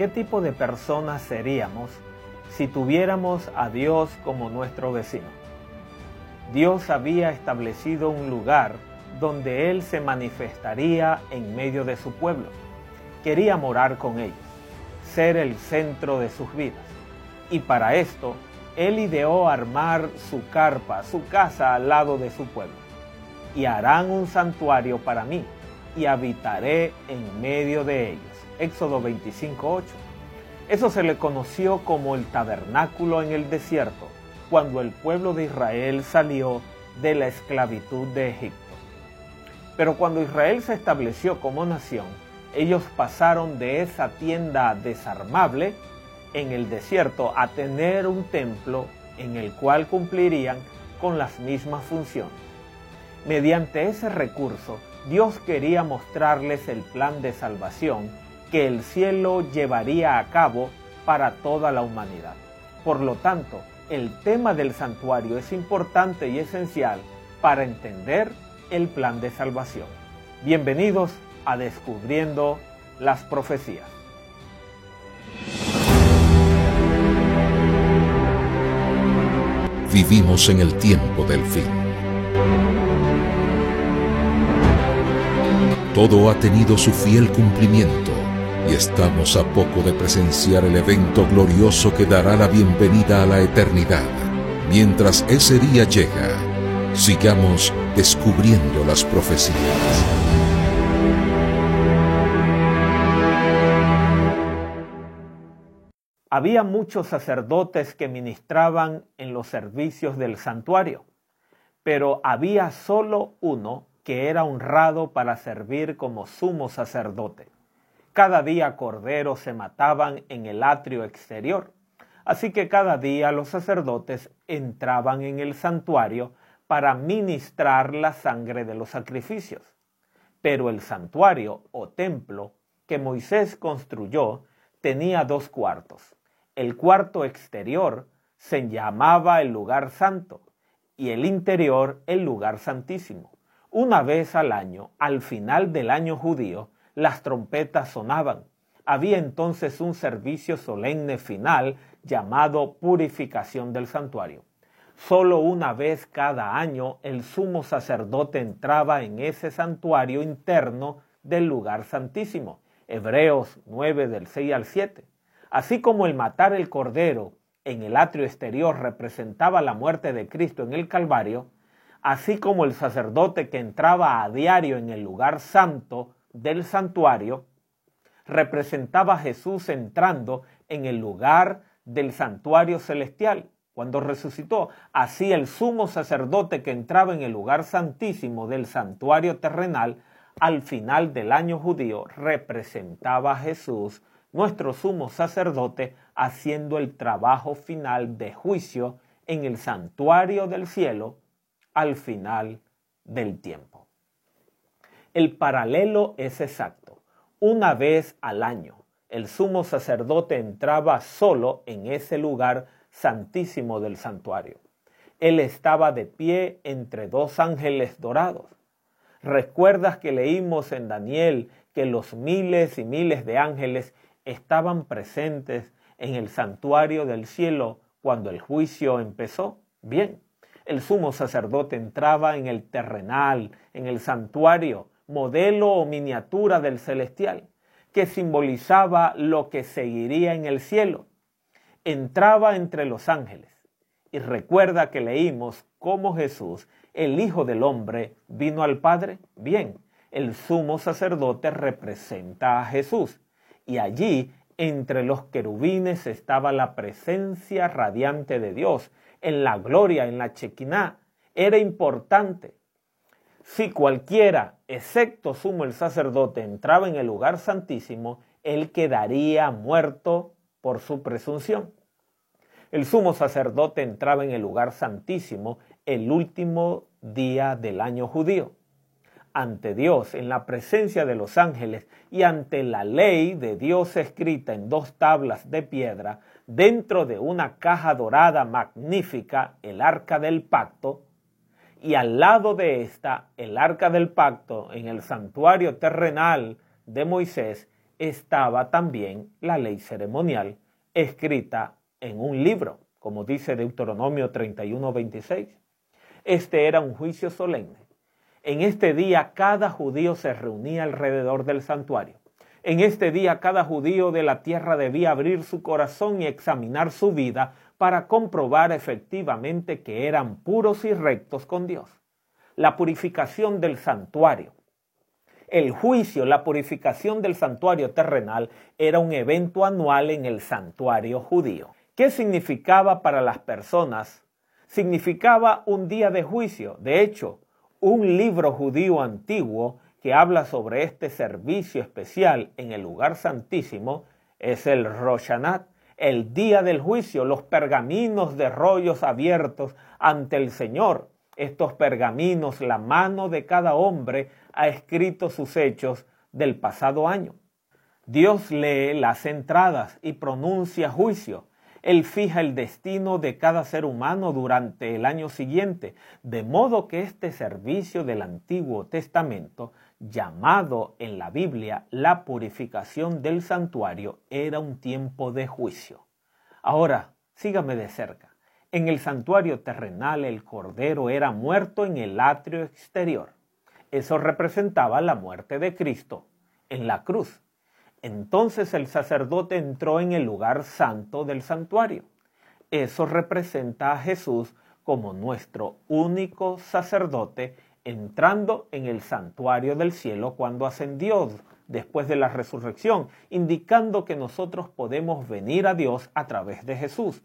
¿Qué tipo de personas seríamos si tuviéramos a Dios como nuestro vecino? Dios había establecido un lugar donde Él se manifestaría en medio de su pueblo. Quería morar con ellos, ser el centro de sus vidas. Y para esto, Él ideó armar su carpa, su casa al lado de su pueblo. Y harán un santuario para mí, y habitaré en medio de ellos. Éxodo 25:8. Eso se le conoció como el tabernáculo en el desierto, cuando el pueblo de Israel salió de la esclavitud de Egipto. Pero cuando Israel se estableció como nación, ellos pasaron de esa tienda desarmable en el desierto a tener un templo en el cual cumplirían con las mismas funciones. Mediante ese recurso, Dios quería mostrarles el plan de salvación que el cielo llevaría a cabo para toda la humanidad. Por lo tanto, el tema del santuario es importante y esencial para entender el plan de salvación. Bienvenidos a Descubriendo las Profecías. Vivimos en el tiempo del fin. Todo ha tenido su fiel cumplimiento y estamos a poco de presenciar el evento glorioso que dará la bienvenida a la eternidad. Mientras ese día llega, sigamos descubriendo las profecías. Había muchos sacerdotes que ministraban en los servicios del santuario, pero había solo uno que era honrado para servir como sumo sacerdote. Cada día corderos se mataban en el atrio exterior. Así que cada día los sacerdotes entraban en el santuario para ministrar la sangre de los sacrificios. Pero el santuario o templo que Moisés construyó tenía dos cuartos. El cuarto exterior se llamaba el lugar santo y el interior el lugar santísimo. Una vez al año, al final del año judío, las trompetas sonaban. Había entonces un servicio solemne final llamado purificación del santuario. Solo una vez cada año el sumo sacerdote entraba en ese santuario interno del lugar santísimo. Hebreos 9 del 6 al 7. Así como el matar el cordero en el atrio exterior representaba la muerte de Cristo en el Calvario, así como el sacerdote que entraba a diario en el lugar santo del santuario representaba a Jesús entrando en el lugar del santuario celestial cuando resucitó. Así el sumo sacerdote que entraba en el lugar santísimo del santuario terrenal al final del año judío representaba a Jesús, nuestro sumo sacerdote, haciendo el trabajo final de juicio en el santuario del cielo al final del tiempo. El paralelo es exacto. Una vez al año, el sumo sacerdote entraba solo en ese lugar santísimo del santuario. Él estaba de pie entre dos ángeles dorados. ¿Recuerdas que leímos en Daniel que los miles y miles de ángeles estaban presentes en el santuario del cielo cuando el juicio empezó? Bien, el sumo sacerdote entraba en el terrenal, en el santuario, modelo o miniatura del celestial, que simbolizaba lo que seguiría en el cielo. Entraba entre los ángeles. Y recuerda que leímos cómo Jesús, el Hijo del Hombre, vino al Padre. Bien, el sumo sacerdote representa a Jesús. Y allí, entre los querubines, estaba la presencia radiante de Dios, en la gloria, en la chequiná. Era importante si cualquiera, excepto sumo el sacerdote, entraba en el lugar santísimo, él quedaría muerto por su presunción. El sumo sacerdote entraba en el lugar santísimo el último día del año judío. Ante Dios, en la presencia de los ángeles y ante la ley de Dios escrita en dos tablas de piedra, dentro de una caja dorada magnífica, el arca del pacto, y al lado de esta el arca del pacto en el santuario terrenal de Moisés estaba también la ley ceremonial escrita en un libro, como dice Deuteronomio 31:26. Este era un juicio solemne. En este día cada judío se reunía alrededor del santuario. En este día cada judío de la tierra debía abrir su corazón y examinar su vida para comprobar efectivamente que eran puros y rectos con Dios. La purificación del santuario. El juicio, la purificación del santuario terrenal era un evento anual en el santuario judío. ¿Qué significaba para las personas? Significaba un día de juicio. De hecho, un libro judío antiguo que habla sobre este servicio especial en el lugar santísimo es el Roshanat, el día del juicio, los pergaminos de rollos abiertos ante el Señor. Estos pergaminos, la mano de cada hombre ha escrito sus hechos del pasado año. Dios lee las entradas y pronuncia juicio. Él fija el destino de cada ser humano durante el año siguiente, de modo que este servicio del Antiguo Testamento, llamado en la Biblia la purificación del santuario, era un tiempo de juicio. Ahora, sígame de cerca. En el santuario terrenal el cordero era muerto en el atrio exterior. Eso representaba la muerte de Cristo en la cruz. Entonces el sacerdote entró en el lugar santo del santuario. Eso representa a Jesús como nuestro único sacerdote entrando en el santuario del cielo cuando ascendió después de la resurrección, indicando que nosotros podemos venir a Dios a través de Jesús.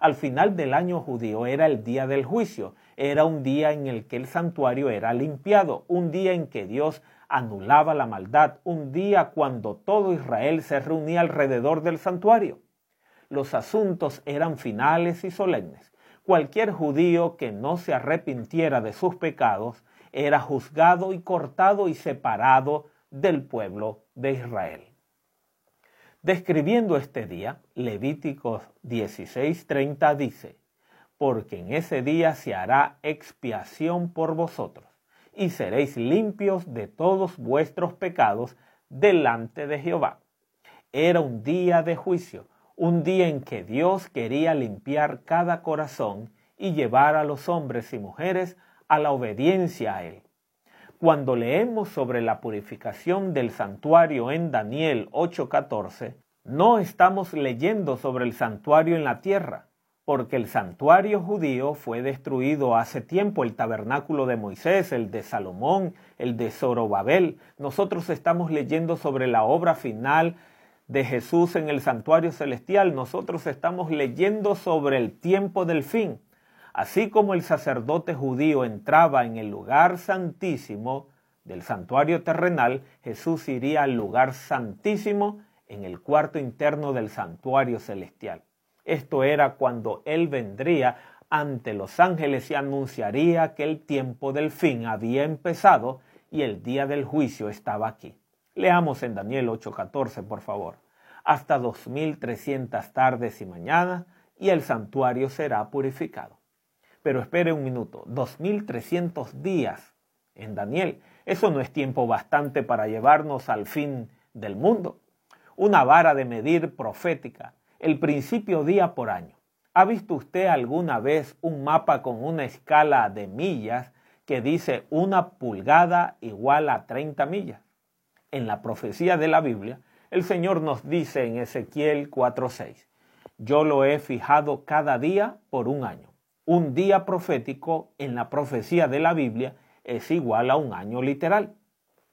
Al final del año judío era el día del juicio, era un día en el que el santuario era limpiado, un día en que Dios anulaba la maldad, un día cuando todo Israel se reunía alrededor del santuario. Los asuntos eran finales y solemnes. Cualquier judío que no se arrepintiera de sus pecados era juzgado y cortado y separado del pueblo de Israel. Describiendo este día, Levíticos 16:30 dice, porque en ese día se hará expiación por vosotros y seréis limpios de todos vuestros pecados delante de Jehová. Era un día de juicio, un día en que Dios quería limpiar cada corazón y llevar a los hombres y mujeres a la obediencia a Él. Cuando leemos sobre la purificación del santuario en Daniel 8:14, no estamos leyendo sobre el santuario en la tierra, porque el santuario judío fue destruido hace tiempo, el tabernáculo de Moisés, el de Salomón, el de Zorobabel. Nosotros estamos leyendo sobre la obra final de Jesús en el santuario celestial. Nosotros estamos leyendo sobre el tiempo del fin. Así como el sacerdote judío entraba en el lugar santísimo del santuario terrenal, Jesús iría al lugar santísimo en el cuarto interno del santuario celestial. Esto era cuando Él vendría ante los ángeles y anunciaría que el tiempo del fin había empezado y el día del juicio estaba aquí. Leamos en Daniel 8:14, por favor. Hasta dos mil trescientas tardes y mañanas y el santuario será purificado. Pero espere un minuto, dos mil trescientos días en Daniel. Eso no es tiempo bastante para llevarnos al fin del mundo. Una vara de medir profética el principio día por año. ¿Ha visto usted alguna vez un mapa con una escala de millas que dice una pulgada igual a 30 millas? En la profecía de la Biblia, el Señor nos dice en Ezequiel 4:6, yo lo he fijado cada día por un año. Un día profético en la profecía de la Biblia es igual a un año literal.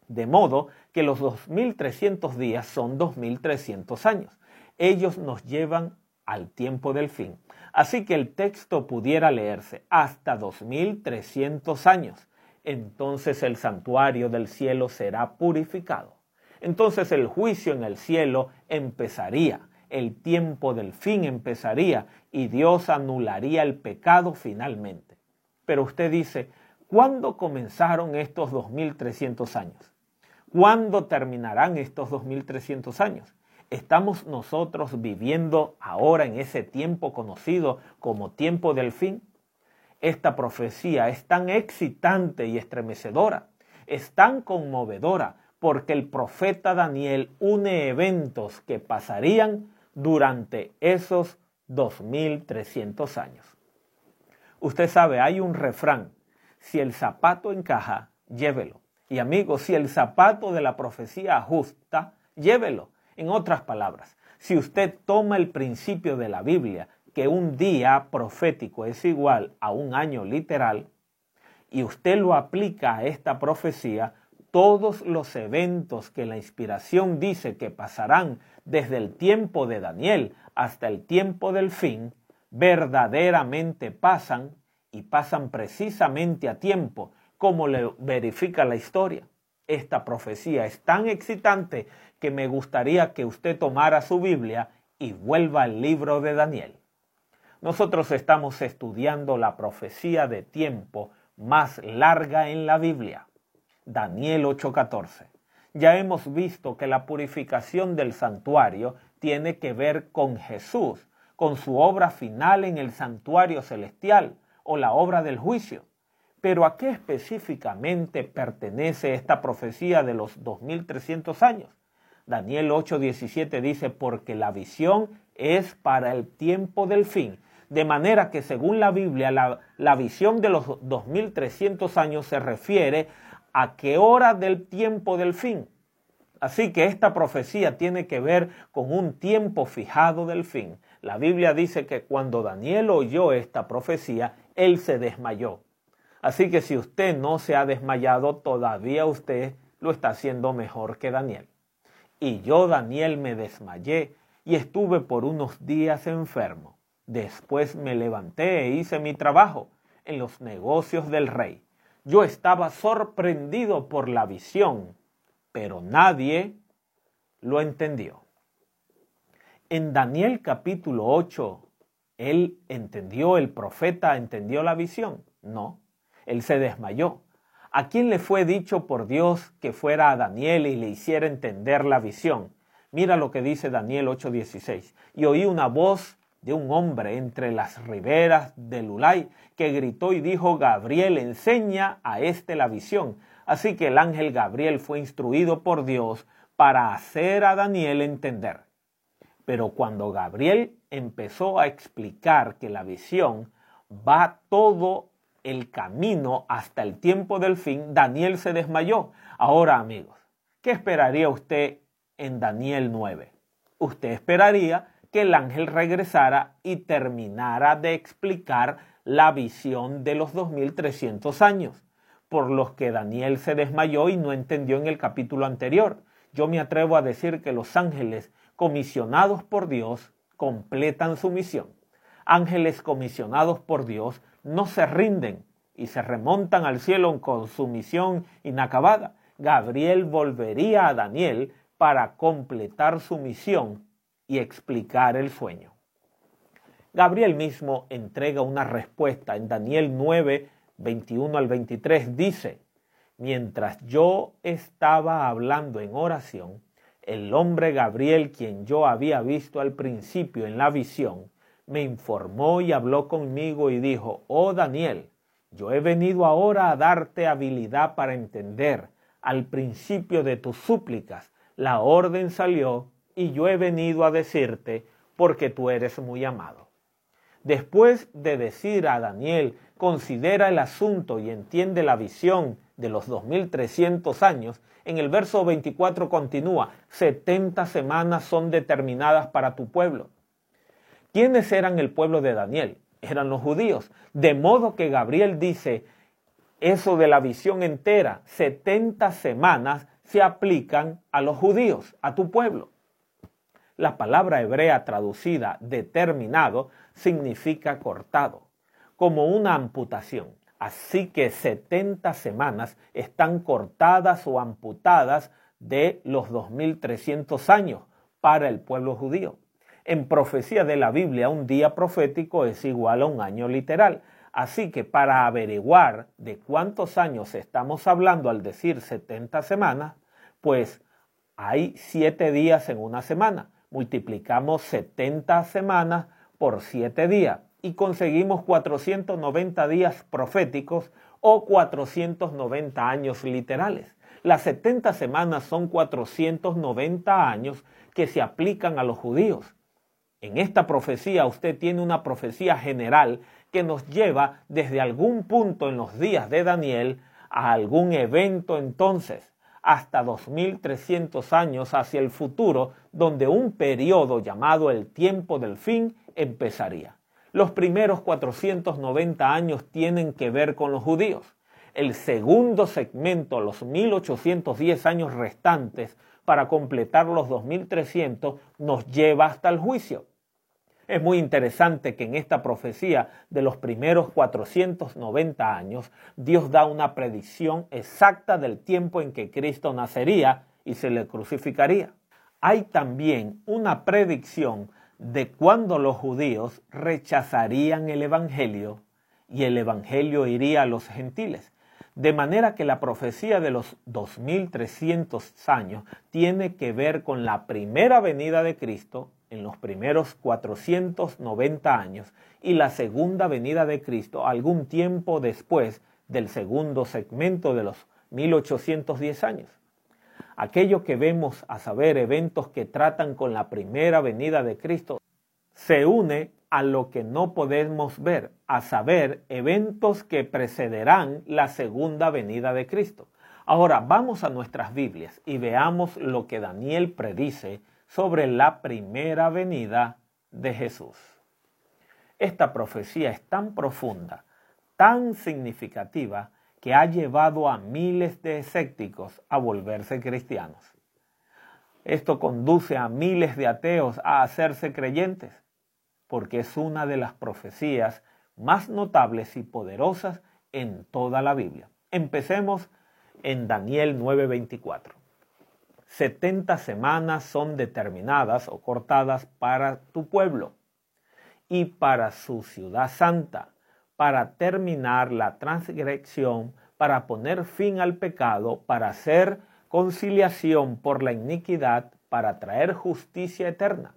De modo que los 2300 días son 2300 años ellos nos llevan al tiempo del fin. Así que el texto pudiera leerse hasta 2300 años. Entonces el santuario del cielo será purificado. Entonces el juicio en el cielo empezaría, el tiempo del fin empezaría y Dios anularía el pecado finalmente. Pero usted dice, ¿cuándo comenzaron estos 2300 años? ¿Cuándo terminarán estos 2300 años? ¿Estamos nosotros viviendo ahora en ese tiempo conocido como tiempo del fin? Esta profecía es tan excitante y estremecedora, es tan conmovedora, porque el profeta Daniel une eventos que pasarían durante esos 2300 años. Usted sabe, hay un refrán, si el zapato encaja, llévelo. Y amigos, si el zapato de la profecía ajusta, llévelo. En otras palabras, si usted toma el principio de la Biblia, que un día profético es igual a un año literal, y usted lo aplica a esta profecía, todos los eventos que la inspiración dice que pasarán desde el tiempo de Daniel hasta el tiempo del fin, verdaderamente pasan y pasan precisamente a tiempo, como le verifica la historia. Esta profecía es tan excitante que me gustaría que usted tomara su Biblia y vuelva al libro de Daniel. Nosotros estamos estudiando la profecía de tiempo más larga en la Biblia, Daniel 8:14. Ya hemos visto que la purificación del santuario tiene que ver con Jesús, con su obra final en el santuario celestial o la obra del juicio. Pero ¿a qué específicamente pertenece esta profecía de los 2300 años? Daniel 8:17 dice, porque la visión es para el tiempo del fin. De manera que según la Biblia, la, la visión de los 2300 años se refiere a qué hora del tiempo del fin. Así que esta profecía tiene que ver con un tiempo fijado del fin. La Biblia dice que cuando Daniel oyó esta profecía, él se desmayó. Así que si usted no se ha desmayado, todavía usted lo está haciendo mejor que Daniel. Y yo, Daniel, me desmayé y estuve por unos días enfermo. Después me levanté e hice mi trabajo en los negocios del rey. Yo estaba sorprendido por la visión, pero nadie lo entendió. En Daniel capítulo 8, él entendió, el profeta entendió la visión. No, él se desmayó. ¿A quién le fue dicho por Dios que fuera a Daniel y le hiciera entender la visión? Mira lo que dice Daniel 8:16. Y oí una voz de un hombre entre las riberas del Ulay que gritó y dijo, Gabriel, enseña a este la visión. Así que el ángel Gabriel fue instruido por Dios para hacer a Daniel entender. Pero cuando Gabriel empezó a explicar que la visión va todo el camino hasta el tiempo del fin, Daniel se desmayó. Ahora, amigos, ¿qué esperaría usted en Daniel 9? Usted esperaría que el ángel regresara y terminara de explicar la visión de los 2300 años, por los que Daniel se desmayó y no entendió en el capítulo anterior. Yo me atrevo a decir que los ángeles comisionados por Dios completan su misión. Ángeles comisionados por Dios no se rinden y se remontan al cielo con su misión inacabada. Gabriel volvería a Daniel para completar su misión y explicar el sueño. Gabriel mismo entrega una respuesta en Daniel 9, 21 al 23. Dice, mientras yo estaba hablando en oración, el hombre Gabriel, quien yo había visto al principio en la visión, me informó y habló conmigo y dijo, oh Daniel, yo he venido ahora a darte habilidad para entender. Al principio de tus súplicas, la orden salió y yo he venido a decirte porque tú eres muy amado. Después de decir a Daniel, considera el asunto y entiende la visión de los 2300 años, en el verso 24 continúa, 70 semanas son determinadas para tu pueblo. ¿Quiénes eran el pueblo de Daniel? Eran los judíos. De modo que Gabriel dice, eso de la visión entera, 70 semanas se aplican a los judíos, a tu pueblo. La palabra hebrea traducida determinado significa cortado, como una amputación. Así que 70 semanas están cortadas o amputadas de los 2300 años para el pueblo judío. En profecía de la Biblia, un día profético es igual a un año literal. Así que para averiguar de cuántos años estamos hablando al decir 70 semanas, pues hay 7 días en una semana. Multiplicamos 70 semanas por 7 días y conseguimos 490 días proféticos o 490 años literales. Las 70 semanas son 490 años que se aplican a los judíos. En esta profecía usted tiene una profecía general que nos lleva desde algún punto en los días de Daniel a algún evento entonces, hasta 2300 años hacia el futuro, donde un periodo llamado el tiempo del fin empezaría. Los primeros 490 años tienen que ver con los judíos el segundo segmento, los 1810 años restantes, para completar los 2300, nos lleva hasta el juicio. Es muy interesante que en esta profecía de los primeros 490 años, Dios da una predicción exacta del tiempo en que Cristo nacería y se le crucificaría. Hay también una predicción de cuándo los judíos rechazarían el Evangelio y el Evangelio iría a los gentiles. De manera que la profecía de los 2300 años tiene que ver con la primera venida de Cristo en los primeros 490 años y la segunda venida de Cristo algún tiempo después del segundo segmento de los 1810 años. Aquello que vemos a saber eventos que tratan con la primera venida de Cristo se une a lo que no podemos ver, a saber, eventos que precederán la segunda venida de Cristo. Ahora vamos a nuestras Biblias y veamos lo que Daniel predice sobre la primera venida de Jesús. Esta profecía es tan profunda, tan significativa, que ha llevado a miles de escépticos a volverse cristianos. Esto conduce a miles de ateos a hacerse creyentes porque es una de las profecías más notables y poderosas en toda la Biblia. Empecemos en Daniel 9:24. 70 semanas son determinadas o cortadas para tu pueblo y para su ciudad santa, para terminar la transgresión, para poner fin al pecado, para hacer conciliación por la iniquidad, para traer justicia eterna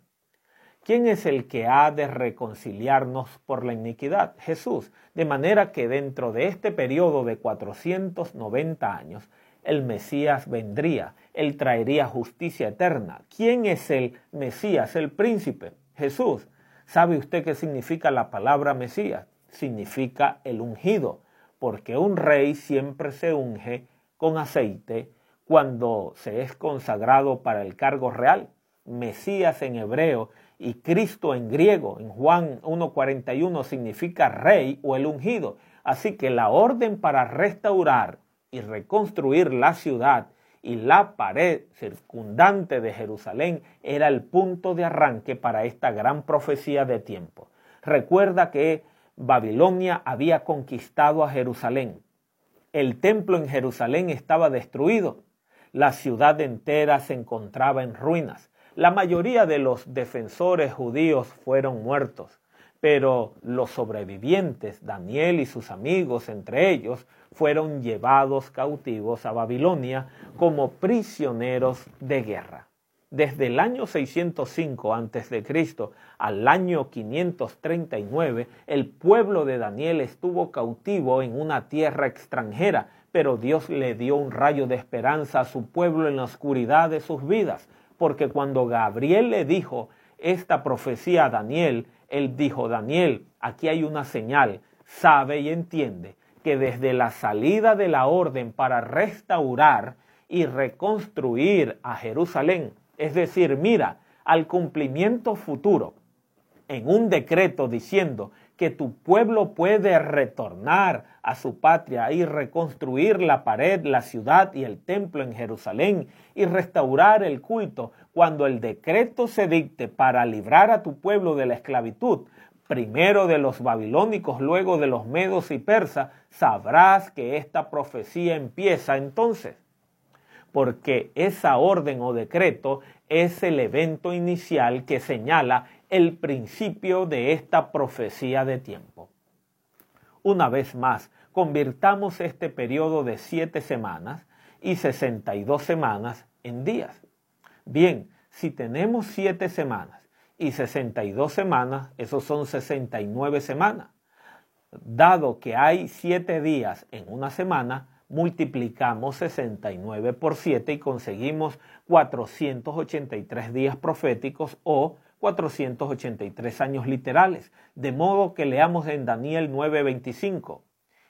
¿Quién es el que ha de reconciliarnos por la iniquidad? Jesús. De manera que dentro de este periodo de 490 años, el Mesías vendría, él traería justicia eterna. ¿Quién es el Mesías, el príncipe? Jesús. ¿Sabe usted qué significa la palabra Mesías? Significa el ungido, porque un rey siempre se unge con aceite cuando se es consagrado para el cargo real. Mesías en hebreo y Cristo en griego, en Juan 1.41, significa rey o el ungido. Así que la orden para restaurar y reconstruir la ciudad y la pared circundante de Jerusalén era el punto de arranque para esta gran profecía de tiempo. Recuerda que Babilonia había conquistado a Jerusalén. El templo en Jerusalén estaba destruido. La ciudad entera se encontraba en ruinas. La mayoría de los defensores judíos fueron muertos, pero los sobrevivientes, Daniel y sus amigos entre ellos, fueron llevados cautivos a Babilonia como prisioneros de guerra. Desde el año 605 a.C. al año 539, el pueblo de Daniel estuvo cautivo en una tierra extranjera, pero Dios le dio un rayo de esperanza a su pueblo en la oscuridad de sus vidas porque cuando Gabriel le dijo esta profecía a Daniel, él dijo, Daniel, aquí hay una señal, sabe y entiende que desde la salida de la orden para restaurar y reconstruir a Jerusalén, es decir, mira, al cumplimiento futuro, en un decreto diciendo que tu pueblo puede retornar a su patria y reconstruir la pared, la ciudad y el templo en Jerusalén y restaurar el culto, cuando el decreto se dicte para librar a tu pueblo de la esclavitud, primero de los babilónicos, luego de los medos y persas, sabrás que esta profecía empieza entonces porque esa orden o decreto es el evento inicial que señala el principio de esta profecía de tiempo. Una vez más, convirtamos este periodo de siete semanas y sesenta y dos semanas en días. Bien, si tenemos siete semanas y sesenta y dos semanas, esos son sesenta y nueve semanas. Dado que hay siete días en una semana, multiplicamos 69 por 7 y conseguimos 483 días proféticos o 483 años literales. De modo que leamos en Daniel 9:25,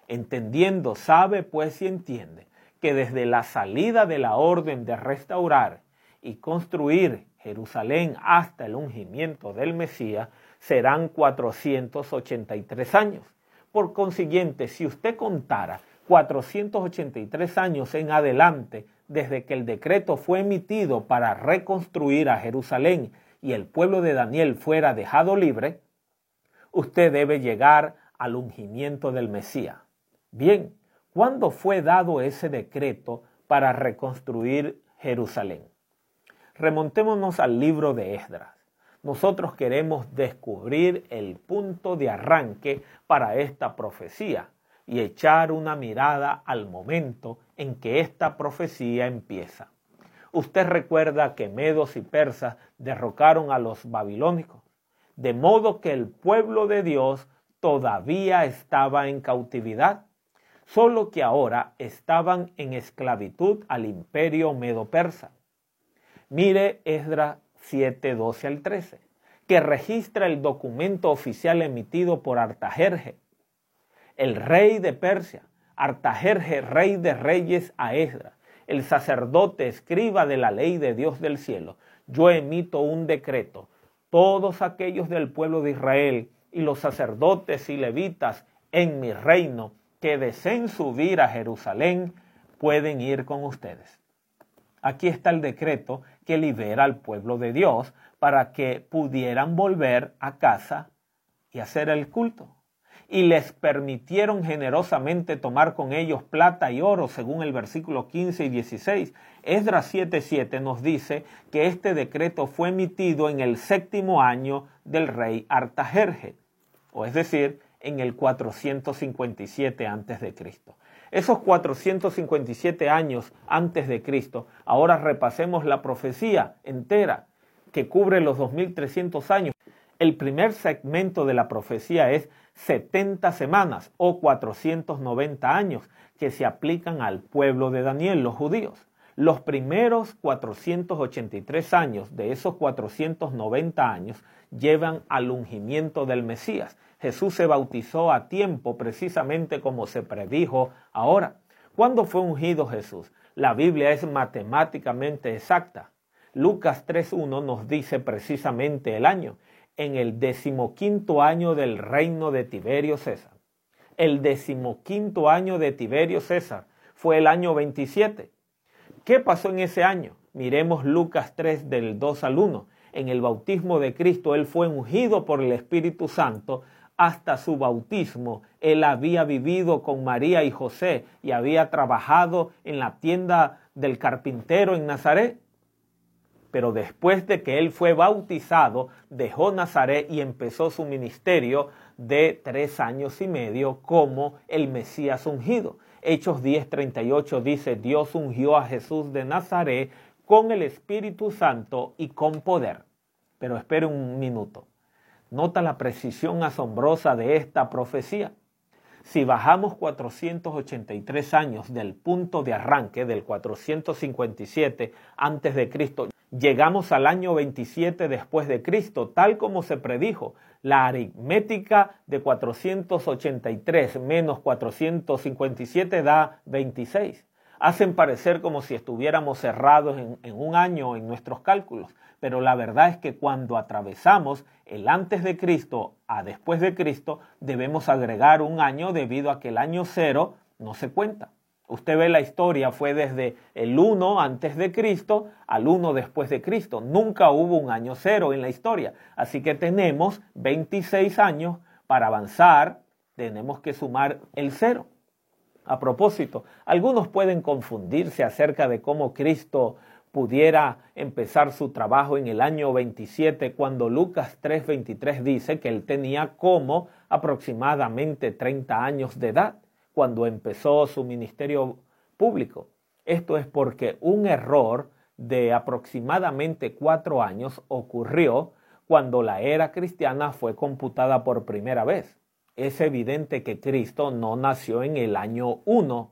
entendiendo, sabe pues y entiende que desde la salida de la orden de restaurar y construir Jerusalén hasta el ungimiento del Mesías serán 483 años. Por consiguiente, si usted contara 483 años en adelante desde que el decreto fue emitido para reconstruir a Jerusalén y el pueblo de Daniel fuera dejado libre, usted debe llegar al ungimiento del Mesías. Bien, ¿cuándo fue dado ese decreto para reconstruir Jerusalén? Remontémonos al libro de Esdras. Nosotros queremos descubrir el punto de arranque para esta profecía y echar una mirada al momento en que esta profecía empieza. Usted recuerda que medos y persas derrocaron a los babilónicos, de modo que el pueblo de Dios todavía estaba en cautividad, solo que ahora estaban en esclavitud al imperio medo-persa. Mire Esdra 7, 12 al 13, que registra el documento oficial emitido por Artajerje, el rey de Persia, Artajerje, rey de reyes, a Esdras, el sacerdote escriba de la ley de Dios del cielo, yo emito un decreto. Todos aquellos del pueblo de Israel y los sacerdotes y levitas en mi reino que deseen subir a Jerusalén pueden ir con ustedes. Aquí está el decreto que libera al pueblo de Dios para que pudieran volver a casa y hacer el culto y les permitieron generosamente tomar con ellos plata y oro, según el versículo 15 y 16. Esdras 7:7 nos dice que este decreto fue emitido en el séptimo año del rey Artajerje, o es decir, en el 457 antes de Cristo. Esos 457 años antes de Cristo, ahora repasemos la profecía entera que cubre los 2300 años. El primer segmento de la profecía es 70 semanas o 490 años que se aplican al pueblo de Daniel, los judíos. Los primeros 483 años de esos 490 años llevan al ungimiento del Mesías. Jesús se bautizó a tiempo, precisamente como se predijo ahora. ¿Cuándo fue ungido Jesús? La Biblia es matemáticamente exacta. Lucas 3.1 nos dice precisamente el año en el decimoquinto año del reino de Tiberio César. El decimoquinto año de Tiberio César fue el año 27. ¿Qué pasó en ese año? Miremos Lucas 3 del 2 al 1. En el bautismo de Cristo él fue ungido por el Espíritu Santo. Hasta su bautismo él había vivido con María y José y había trabajado en la tienda del carpintero en Nazaret pero después de que él fue bautizado, dejó Nazaret y empezó su ministerio de tres años y medio como el Mesías ungido. Hechos 10:38 dice, Dios ungió a Jesús de Nazaret con el Espíritu Santo y con poder. Pero espere un minuto. Nota la precisión asombrosa de esta profecía. Si bajamos 483 años del punto de arranque del 457 antes de Cristo, llegamos al año 27 después de Cristo, tal como se predijo. La aritmética de 483 menos 457 da 26. Hacen parecer como si estuviéramos cerrados en, en un año en nuestros cálculos, pero la verdad es que cuando atravesamos el antes de Cristo a después de Cristo, debemos agregar un año debido a que el año cero no se cuenta. Usted ve la historia, fue desde el 1 antes de Cristo al 1 después de Cristo. Nunca hubo un año cero en la historia. Así que tenemos 26 años para avanzar, tenemos que sumar el cero. A propósito, algunos pueden confundirse acerca de cómo Cristo pudiera empezar su trabajo en el año 27 cuando Lucas 3:23 dice que él tenía como aproximadamente 30 años de edad cuando empezó su ministerio público. Esto es porque un error de aproximadamente cuatro años ocurrió cuando la era cristiana fue computada por primera vez. Es evidente que Cristo no nació en el año 1,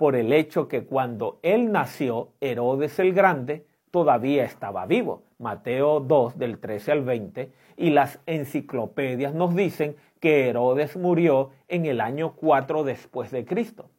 por el hecho que cuando él nació, Herodes el Grande todavía estaba vivo. Mateo 2 del 13 al 20 y las enciclopedias nos dicen que Herodes murió en el año 4 después de Cristo.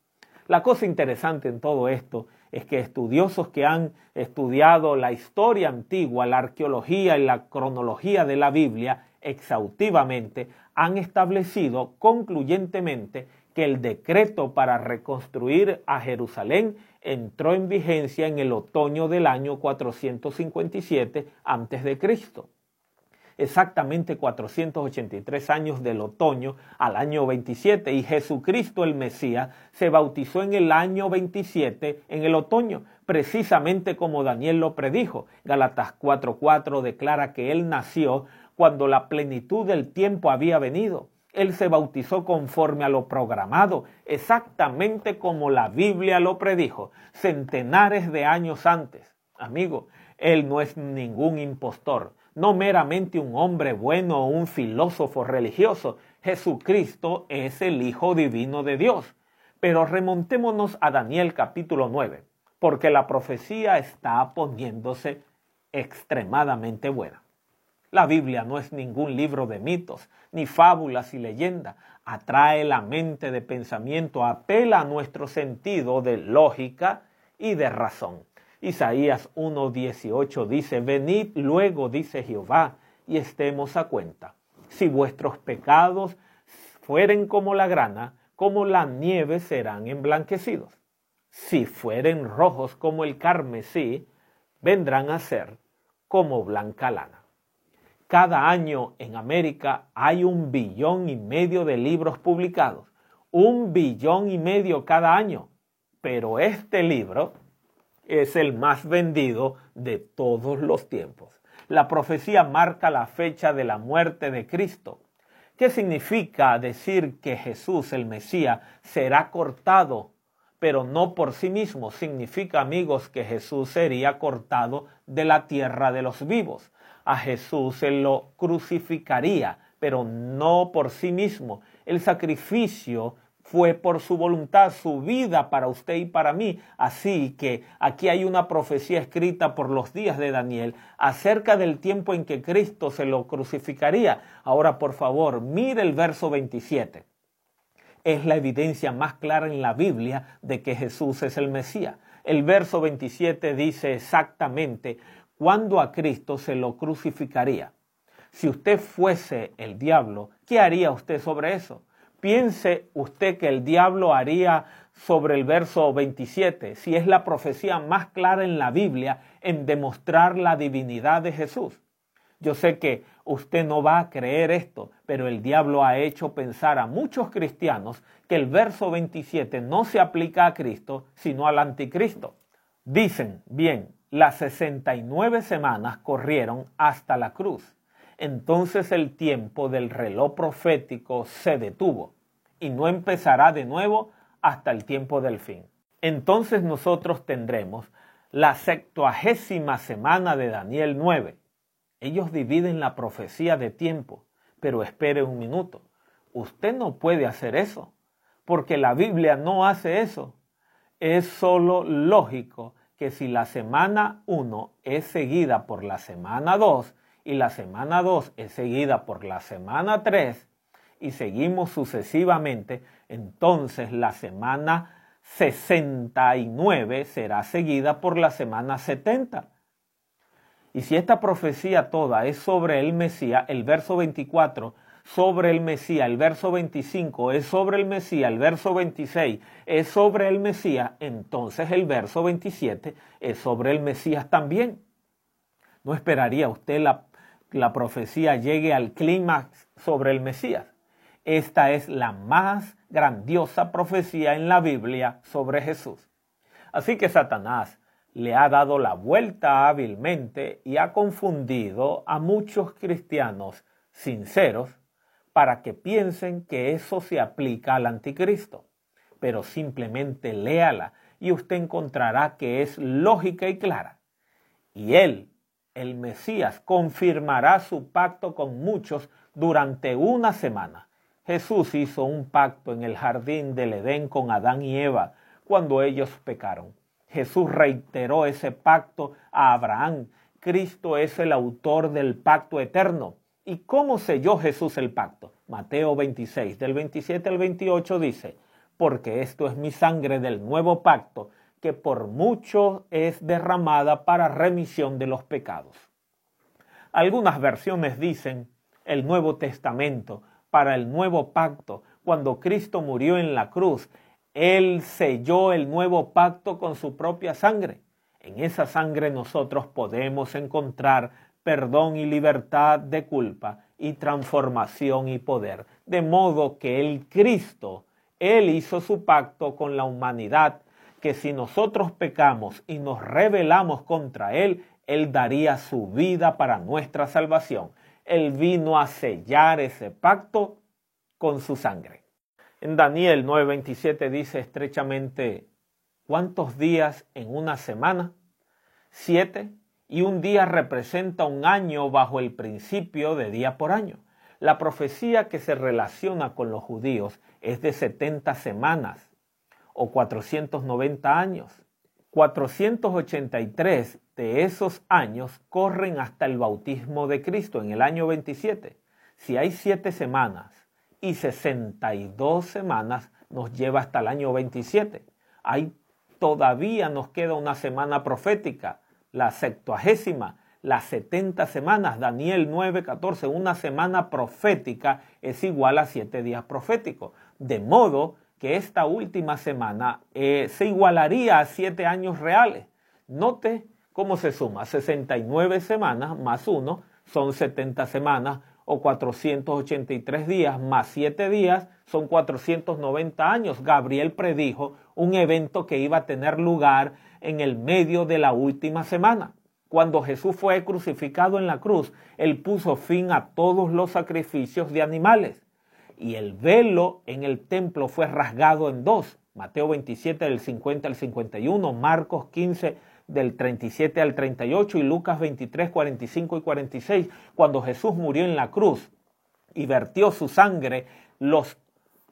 La cosa interesante en todo esto es que estudiosos que han estudiado la historia antigua, la arqueología y la cronología de la Biblia exhaustivamente, han establecido concluyentemente que el decreto para reconstruir a Jerusalén entró en vigencia en el otoño del año 457 a.C exactamente 483 años del otoño al año 27 y Jesucristo el Mesías se bautizó en el año 27 en el otoño, precisamente como Daniel lo predijo. Galatas 4:4 declara que él nació cuando la plenitud del tiempo había venido. Él se bautizó conforme a lo programado, exactamente como la Biblia lo predijo, centenares de años antes. Amigo, Él no es ningún impostor no meramente un hombre bueno o un filósofo religioso. Jesucristo es el Hijo Divino de Dios. Pero remontémonos a Daniel capítulo 9, porque la profecía está poniéndose extremadamente buena. La Biblia no es ningún libro de mitos, ni fábulas y leyendas. Atrae la mente de pensamiento, apela a nuestro sentido de lógica y de razón. Isaías 1.18 dice, venid luego, dice Jehová, y estemos a cuenta. Si vuestros pecados fueren como la grana, como la nieve serán emblanquecidos. Si fueren rojos como el carmesí, vendrán a ser como blanca lana. Cada año en América hay un billón y medio de libros publicados. Un billón y medio cada año. Pero este libro es el más vendido de todos los tiempos. La profecía marca la fecha de la muerte de Cristo. ¿Qué significa decir que Jesús, el Mesías, será cortado, pero no por sí mismo? Significa, amigos, que Jesús sería cortado de la tierra de los vivos. A Jesús se lo crucificaría, pero no por sí mismo. El sacrificio fue por su voluntad, su vida para usted y para mí. Así que aquí hay una profecía escrita por los días de Daniel acerca del tiempo en que Cristo se lo crucificaría. Ahora, por favor, mire el verso 27. Es la evidencia más clara en la Biblia de que Jesús es el Mesías. El verso 27 dice exactamente cuándo a Cristo se lo crucificaría. Si usted fuese el diablo, ¿qué haría usted sobre eso? piense usted que el diablo haría sobre el verso 27, si es la profecía más clara en la Biblia en demostrar la divinidad de Jesús. Yo sé que usted no va a creer esto, pero el diablo ha hecho pensar a muchos cristianos que el verso 27 no se aplica a Cristo, sino al anticristo. Dicen, bien, las 69 semanas corrieron hasta la cruz entonces el tiempo del reloj profético se detuvo y no empezará de nuevo hasta el tiempo del fin. Entonces nosotros tendremos la septuagésima semana de Daniel 9. Ellos dividen la profecía de tiempo, pero espere un minuto. Usted no puede hacer eso, porque la Biblia no hace eso. Es solo lógico que si la semana 1 es seguida por la semana 2, y la semana 2 es seguida por la semana 3 y seguimos sucesivamente, entonces la semana 69 será seguida por la semana 70. Y si esta profecía toda es sobre el Mesías, el verso 24 sobre el Mesías, el verso 25 es sobre el Mesías, el verso 26 es sobre el Mesías, entonces el verso 27 es sobre el Mesías también. ¿No esperaría usted la la profecía llegue al clímax sobre el Mesías. Esta es la más grandiosa profecía en la Biblia sobre Jesús. Así que Satanás le ha dado la vuelta hábilmente y ha confundido a muchos cristianos sinceros para que piensen que eso se aplica al anticristo. Pero simplemente léala y usted encontrará que es lógica y clara. Y él el Mesías confirmará su pacto con muchos durante una semana. Jesús hizo un pacto en el jardín del Edén con Adán y Eva cuando ellos pecaron. Jesús reiteró ese pacto a Abraham. Cristo es el autor del pacto eterno. ¿Y cómo selló Jesús el pacto? Mateo 26, del 27 al 28 dice, porque esto es mi sangre del nuevo pacto, que por mucho es derramada para remisión de los pecados. Algunas versiones dicen el Nuevo Testamento para el nuevo pacto, cuando Cristo murió en la cruz, Él selló el nuevo pacto con su propia sangre. En esa sangre nosotros podemos encontrar perdón y libertad de culpa y transformación y poder. De modo que el Cristo, Él hizo su pacto con la humanidad, que si nosotros pecamos y nos rebelamos contra Él, Él daría su vida para nuestra salvación. Él vino a sellar ese pacto con su sangre. En Daniel 9:27 dice estrechamente, ¿cuántos días en una semana? Siete y un día representa un año bajo el principio de día por año. La profecía que se relaciona con los judíos es de 70 semanas o 490 años. 483 de esos años corren hasta el bautismo de Cristo en el año 27. Si hay siete semanas y 62 semanas, nos lleva hasta el año 27. Hay, todavía nos queda una semana profética la septuagésima, las 70 semanas, Daniel 9, 14, una semana profética es igual a siete días proféticos. De modo que esta última semana eh, se igualaría a siete años reales. Note cómo se suma. 69 semanas más uno son 70 semanas o 483 días más 7 días son 490 años. Gabriel predijo un evento que iba a tener lugar en el medio de la última semana. Cuando Jesús fue crucificado en la cruz, Él puso fin a todos los sacrificios de animales. Y el velo en el templo fue rasgado en dos. Mateo 27 del 50 al 51, Marcos 15 del 37 al 38 y Lucas 23, 45 y 46. Cuando Jesús murió en la cruz y vertió su sangre, los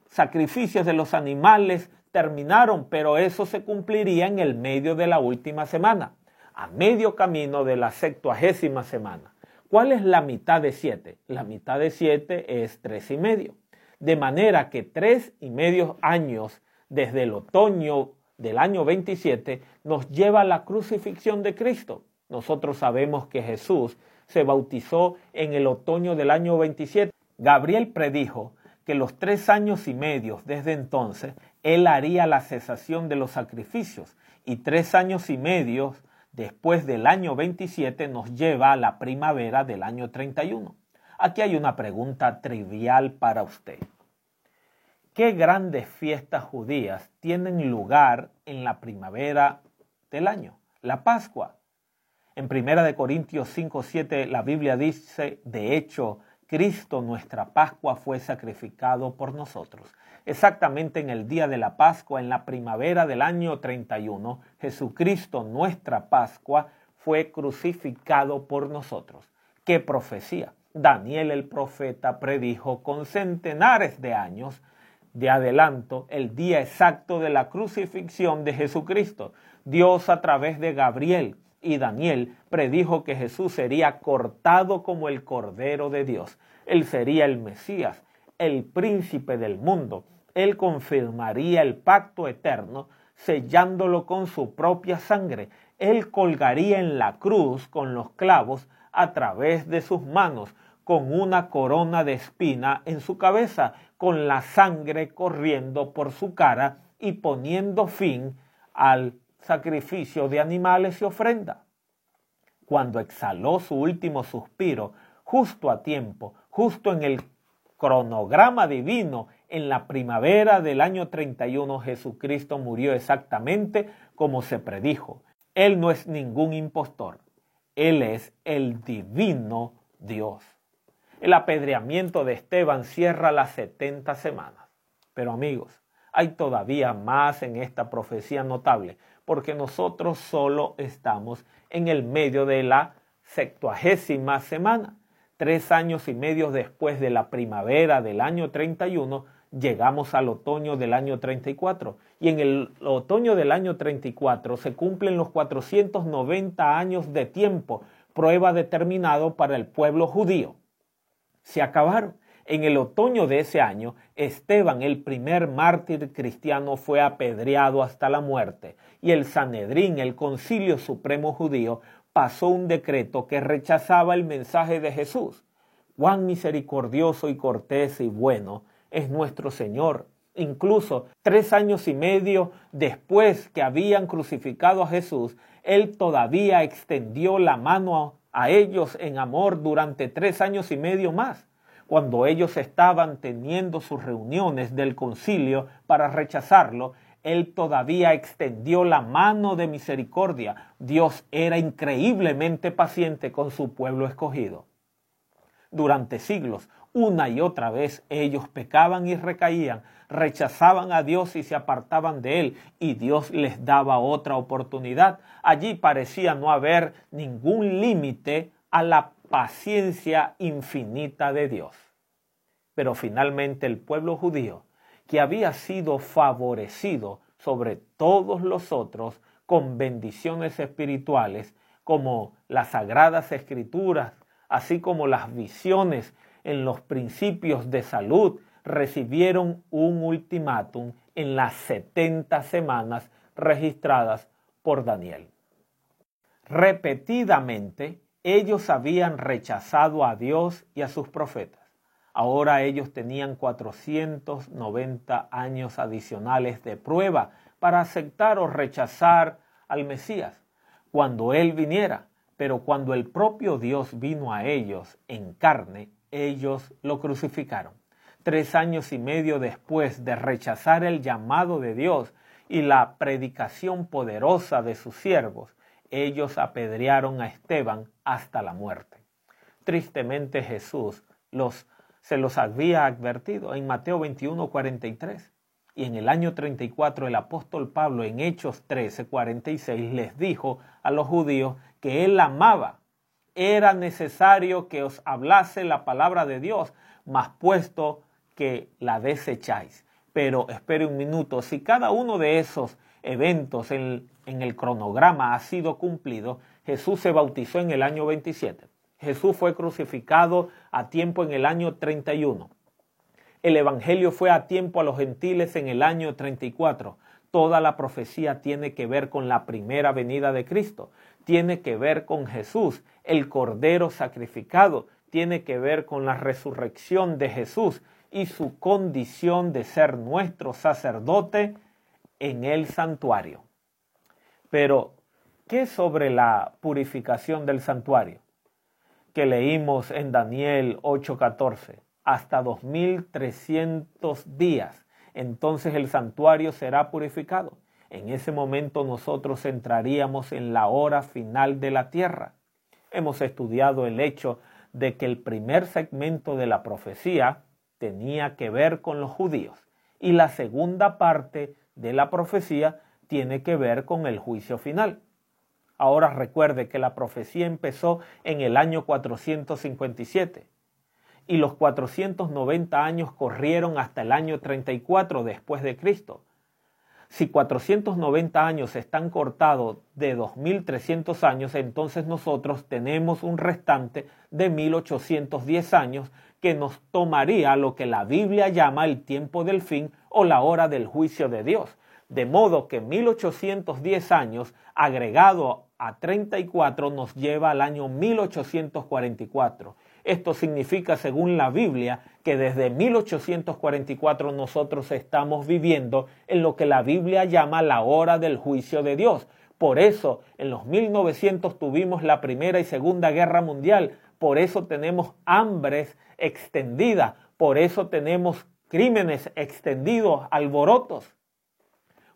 sacrificios de los animales terminaron, pero eso se cumpliría en el medio de la última semana, a medio camino de la septuagésima semana. ¿Cuál es la mitad de siete? La mitad de siete es tres y medio. De manera que tres y medio años desde el otoño del año 27 nos lleva a la crucifixión de Cristo. Nosotros sabemos que Jesús se bautizó en el otoño del año 27. Gabriel predijo que los tres años y medio desde entonces él haría la cesación de los sacrificios y tres años y medio después del año 27 nos lleva a la primavera del año 31. Aquí hay una pregunta trivial para usted. ¿Qué grandes fiestas judías tienen lugar en la primavera del año? La Pascua. En 1 Corintios 5, 7 la Biblia dice, de hecho, Cristo nuestra Pascua fue sacrificado por nosotros. Exactamente en el día de la Pascua, en la primavera del año 31, Jesucristo nuestra Pascua fue crucificado por nosotros. ¿Qué profecía? Daniel el profeta predijo con centenares de años de adelanto el día exacto de la crucifixión de Jesucristo. Dios a través de Gabriel y Daniel predijo que Jesús sería cortado como el Cordero de Dios. Él sería el Mesías, el príncipe del mundo. Él confirmaría el pacto eterno, sellándolo con su propia sangre. Él colgaría en la cruz con los clavos a través de sus manos, con una corona de espina en su cabeza, con la sangre corriendo por su cara y poniendo fin al sacrificio de animales y ofrenda. Cuando exhaló su último suspiro, justo a tiempo, justo en el cronograma divino, en la primavera del año 31 Jesucristo murió exactamente como se predijo. Él no es ningún impostor, Él es el divino Dios. El apedreamiento de Esteban cierra las 70 semanas. Pero amigos, hay todavía más en esta profecía notable, porque nosotros solo estamos en el medio de la septuagésima semana. Tres años y medio después de la primavera del año 31, llegamos al otoño del año 34 y en el otoño del año 34 se cumplen los 490 años de tiempo, prueba determinado para el pueblo judío. Se acabaron. En el otoño de ese año, Esteban, el primer mártir cristiano, fue apedreado hasta la muerte y el Sanedrín, el concilio supremo judío, pasó un decreto que rechazaba el mensaje de Jesús. Cuán misericordioso y cortés y bueno es nuestro Señor. Incluso tres años y medio después que habían crucificado a Jesús, Él todavía extendió la mano a ellos en amor durante tres años y medio más cuando ellos estaban teniendo sus reuniones del concilio para rechazarlo, él todavía extendió la mano de misericordia. Dios era increíblemente paciente con su pueblo escogido. Durante siglos, una y otra vez ellos pecaban y recaían, rechazaban a Dios y se apartaban de Él, y Dios les daba otra oportunidad. Allí parecía no haber ningún límite a la paciencia infinita de Dios. Pero finalmente el pueblo judío, que había sido favorecido sobre todos los otros con bendiciones espirituales, como las sagradas escrituras, así como las visiones en los principios de salud, recibieron un ultimátum en las 70 semanas registradas por Daniel. Repetidamente, ellos habían rechazado a Dios y a sus profetas. Ahora ellos tenían 490 años adicionales de prueba para aceptar o rechazar al Mesías cuando Él viniera. Pero cuando el propio Dios vino a ellos en carne, ellos lo crucificaron. Tres años y medio después de rechazar el llamado de Dios y la predicación poderosa de sus siervos, ellos apedrearon a Esteban hasta la muerte. Tristemente Jesús los, se los había advertido en Mateo 21, 43. Y en el año 34 el apóstol Pablo en Hechos 13, 46 les dijo a los judíos que él amaba. Era necesario que os hablase la palabra de Dios, mas puesto que la desecháis. Pero espere un minuto, si cada uno de esos eventos en, en el cronograma ha sido cumplido, Jesús se bautizó en el año 27. Jesús fue crucificado a tiempo en el año 31. El Evangelio fue a tiempo a los gentiles en el año 34. Toda la profecía tiene que ver con la primera venida de Cristo, tiene que ver con Jesús, el Cordero sacrificado, tiene que ver con la resurrección de Jesús y su condición de ser nuestro sacerdote en el santuario. Pero, ¿qué sobre la purificación del santuario? Que leímos en Daniel 8:14, hasta 2300 días, entonces el santuario será purificado. En ese momento nosotros entraríamos en la hora final de la tierra. Hemos estudiado el hecho de que el primer segmento de la profecía tenía que ver con los judíos y la segunda parte de la profecía tiene que ver con el juicio final. Ahora recuerde que la profecía empezó en el año 457 y los 490 años corrieron hasta el año 34 después de Cristo. Si 490 años están cortados de 2300 años, entonces nosotros tenemos un restante de 1810 años que nos tomaría lo que la Biblia llama el tiempo del fin o la hora del juicio de Dios. De modo que 1810 años agregado a 34 nos lleva al año 1844. Esto significa, según la Biblia, que desde 1844 nosotros estamos viviendo en lo que la Biblia llama la hora del juicio de Dios. Por eso, en los 1900 tuvimos la Primera y Segunda Guerra Mundial. Por eso tenemos hambres extendidas. Por eso tenemos crímenes extendidos, alborotos.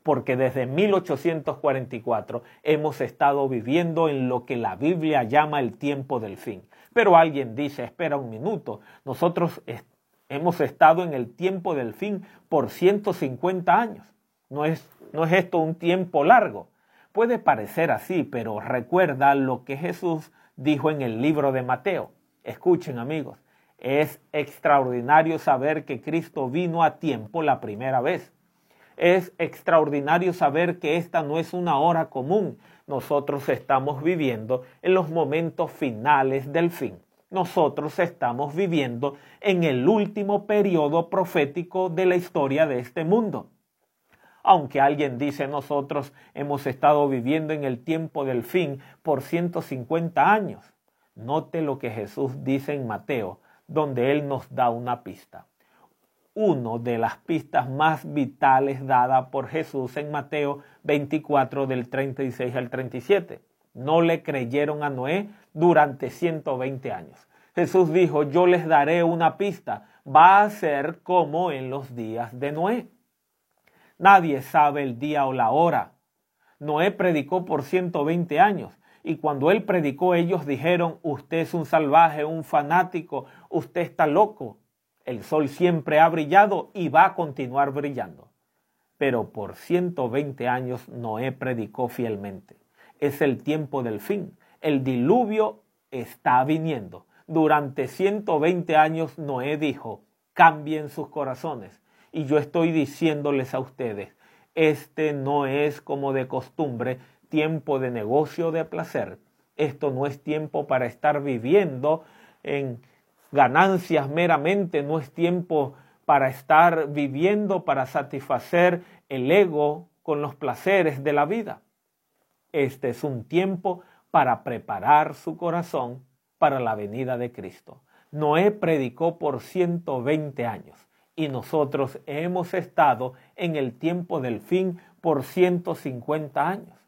Porque desde 1844 hemos estado viviendo en lo que la Biblia llama el tiempo del fin. Pero alguien dice, espera un minuto, nosotros hemos estado en el tiempo del fin por 150 años. No es, no es esto un tiempo largo. Puede parecer así, pero recuerda lo que Jesús dijo en el libro de Mateo. Escuchen amigos, Es extraordinario saber que Cristo vino a tiempo la primera vez. Es extraordinario saber que esta no es una hora común. Nosotros estamos viviendo en los momentos finales del fin. Nosotros estamos viviendo en el último periodo profético de la historia de este mundo. Aunque alguien dice nosotros hemos estado viviendo en el tiempo del fin por 150 años. Note lo que Jesús dice en Mateo, donde Él nos da una pista una de las pistas más vitales dada por Jesús en Mateo 24 del 36 al 37. No le creyeron a Noé durante 120 años. Jesús dijo, yo les daré una pista, va a ser como en los días de Noé. Nadie sabe el día o la hora. Noé predicó por 120 años y cuando él predicó ellos dijeron, usted es un salvaje, un fanático, usted está loco. El sol siempre ha brillado y va a continuar brillando. Pero por 120 años Noé predicó fielmente. Es el tiempo del fin. El diluvio está viniendo. Durante 120 años Noé dijo, cambien sus corazones. Y yo estoy diciéndoles a ustedes, este no es como de costumbre tiempo de negocio de placer. Esto no es tiempo para estar viviendo en ganancias meramente, no es tiempo para estar viviendo, para satisfacer el ego con los placeres de la vida. Este es un tiempo para preparar su corazón para la venida de Cristo. Noé predicó por 120 años y nosotros hemos estado en el tiempo del fin por 150 años.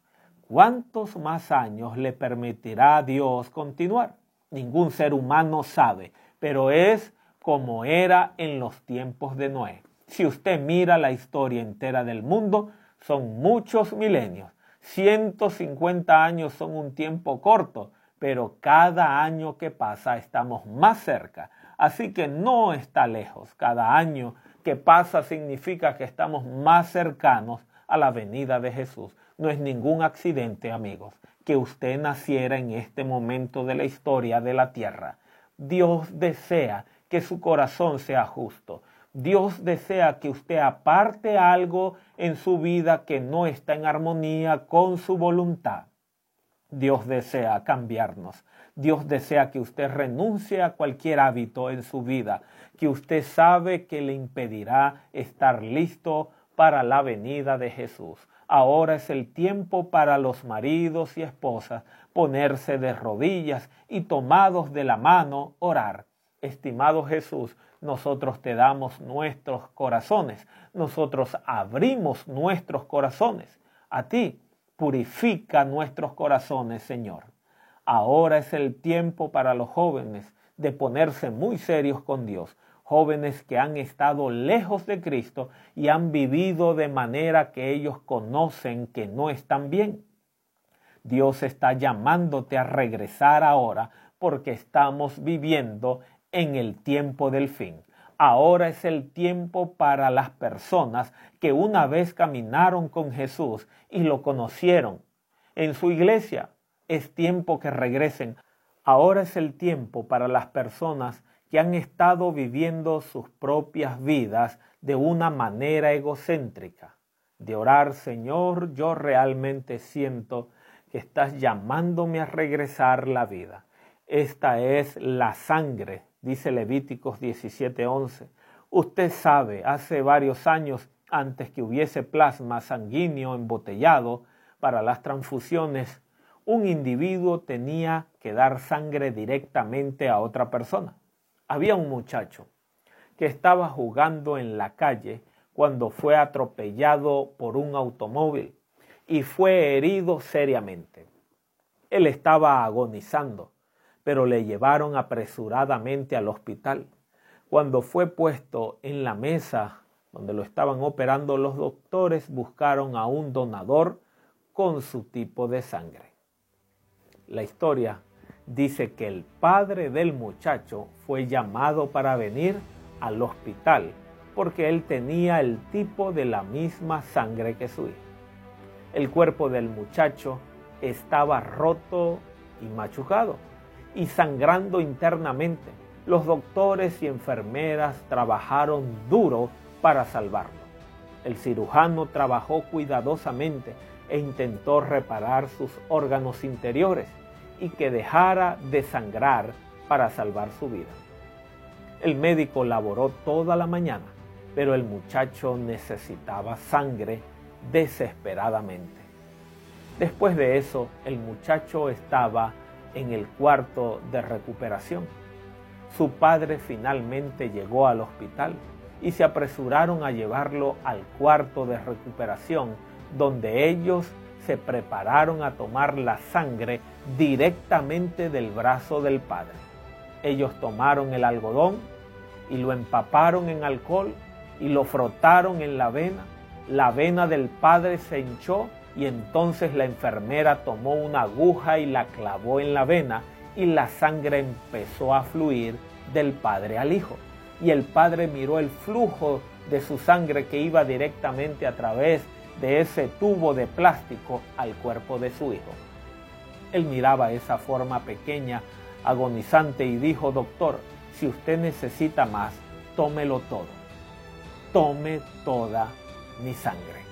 ¿Cuántos más años le permitirá Dios continuar? Ningún ser humano sabe, pero es como era en los tiempos de Noé. Si usted mira la historia entera del mundo, son muchos milenios. 150 años son un tiempo corto, pero cada año que pasa estamos más cerca. Así que no está lejos. Cada año que pasa significa que estamos más cercanos a la venida de Jesús. No es ningún accidente, amigos, que usted naciera en este momento de la historia de la tierra. Dios desea que su corazón sea justo. Dios desea que usted aparte algo en su vida que no está en armonía con su voluntad. Dios desea cambiarnos. Dios desea que usted renuncie a cualquier hábito en su vida que usted sabe que le impedirá estar listo para la venida de Jesús. Ahora es el tiempo para los maridos y esposas ponerse de rodillas y tomados de la mano orar. Estimado Jesús, nosotros te damos nuestros corazones, nosotros abrimos nuestros corazones. A ti, purifica nuestros corazones, Señor. Ahora es el tiempo para los jóvenes de ponerse muy serios con Dios, jóvenes que han estado lejos de Cristo y han vivido de manera que ellos conocen que no están bien. Dios está llamándote a regresar ahora porque estamos viviendo en el tiempo del fin. Ahora es el tiempo para las personas que una vez caminaron con Jesús y lo conocieron en su iglesia. Es tiempo que regresen. Ahora es el tiempo para las personas que han estado viviendo sus propias vidas de una manera egocéntrica. De orar, Señor, yo realmente siento que estás llamándome a regresar la vida. Esta es la sangre, dice Levíticos 17:11. Usted sabe, hace varios años, antes que hubiese plasma sanguíneo embotellado para las transfusiones, un individuo tenía que dar sangre directamente a otra persona. Había un muchacho que estaba jugando en la calle cuando fue atropellado por un automóvil y fue herido seriamente. Él estaba agonizando, pero le llevaron apresuradamente al hospital. Cuando fue puesto en la mesa donde lo estaban operando, los doctores buscaron a un donador con su tipo de sangre. La historia dice que el padre del muchacho fue llamado para venir al hospital porque él tenía el tipo de la misma sangre que su hijo. El cuerpo del muchacho estaba roto y machucado y sangrando internamente. Los doctores y enfermeras trabajaron duro para salvarlo. El cirujano trabajó cuidadosamente e intentó reparar sus órganos interiores y que dejara de sangrar para salvar su vida. El médico laboró toda la mañana, pero el muchacho necesitaba sangre desesperadamente. Después de eso, el muchacho estaba en el cuarto de recuperación. Su padre finalmente llegó al hospital y se apresuraron a llevarlo al cuarto de recuperación, donde ellos se prepararon a tomar la sangre directamente del brazo del padre. Ellos tomaron el algodón y lo empaparon en alcohol y lo frotaron en la vena. La vena del padre se hinchó y entonces la enfermera tomó una aguja y la clavó en la vena y la sangre empezó a fluir del padre al hijo. Y el padre miró el flujo de su sangre que iba directamente a través de ese tubo de plástico al cuerpo de su hijo. Él miraba esa forma pequeña, agonizante y dijo, doctor, si usted necesita más, tómelo todo. Tome toda mi sangre.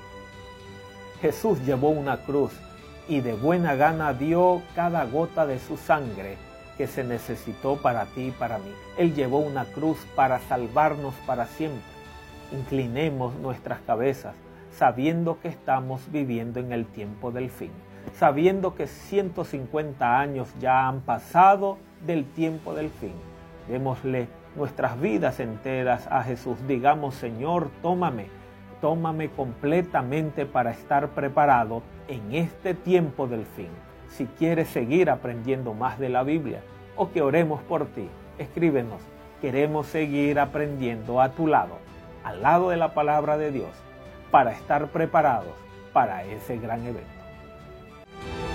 Jesús llevó una cruz y de buena gana dio cada gota de su sangre que se necesitó para ti y para mí. Él llevó una cruz para salvarnos para siempre. Inclinemos nuestras cabezas sabiendo que estamos viviendo en el tiempo del fin, sabiendo que 150 años ya han pasado del tiempo del fin. Démosle nuestras vidas enteras a Jesús. Digamos, Señor, tómame tómame completamente para estar preparado en este tiempo del fin. Si quieres seguir aprendiendo más de la Biblia o que oremos por ti, escríbenos. Queremos seguir aprendiendo a tu lado, al lado de la palabra de Dios, para estar preparados para ese gran evento.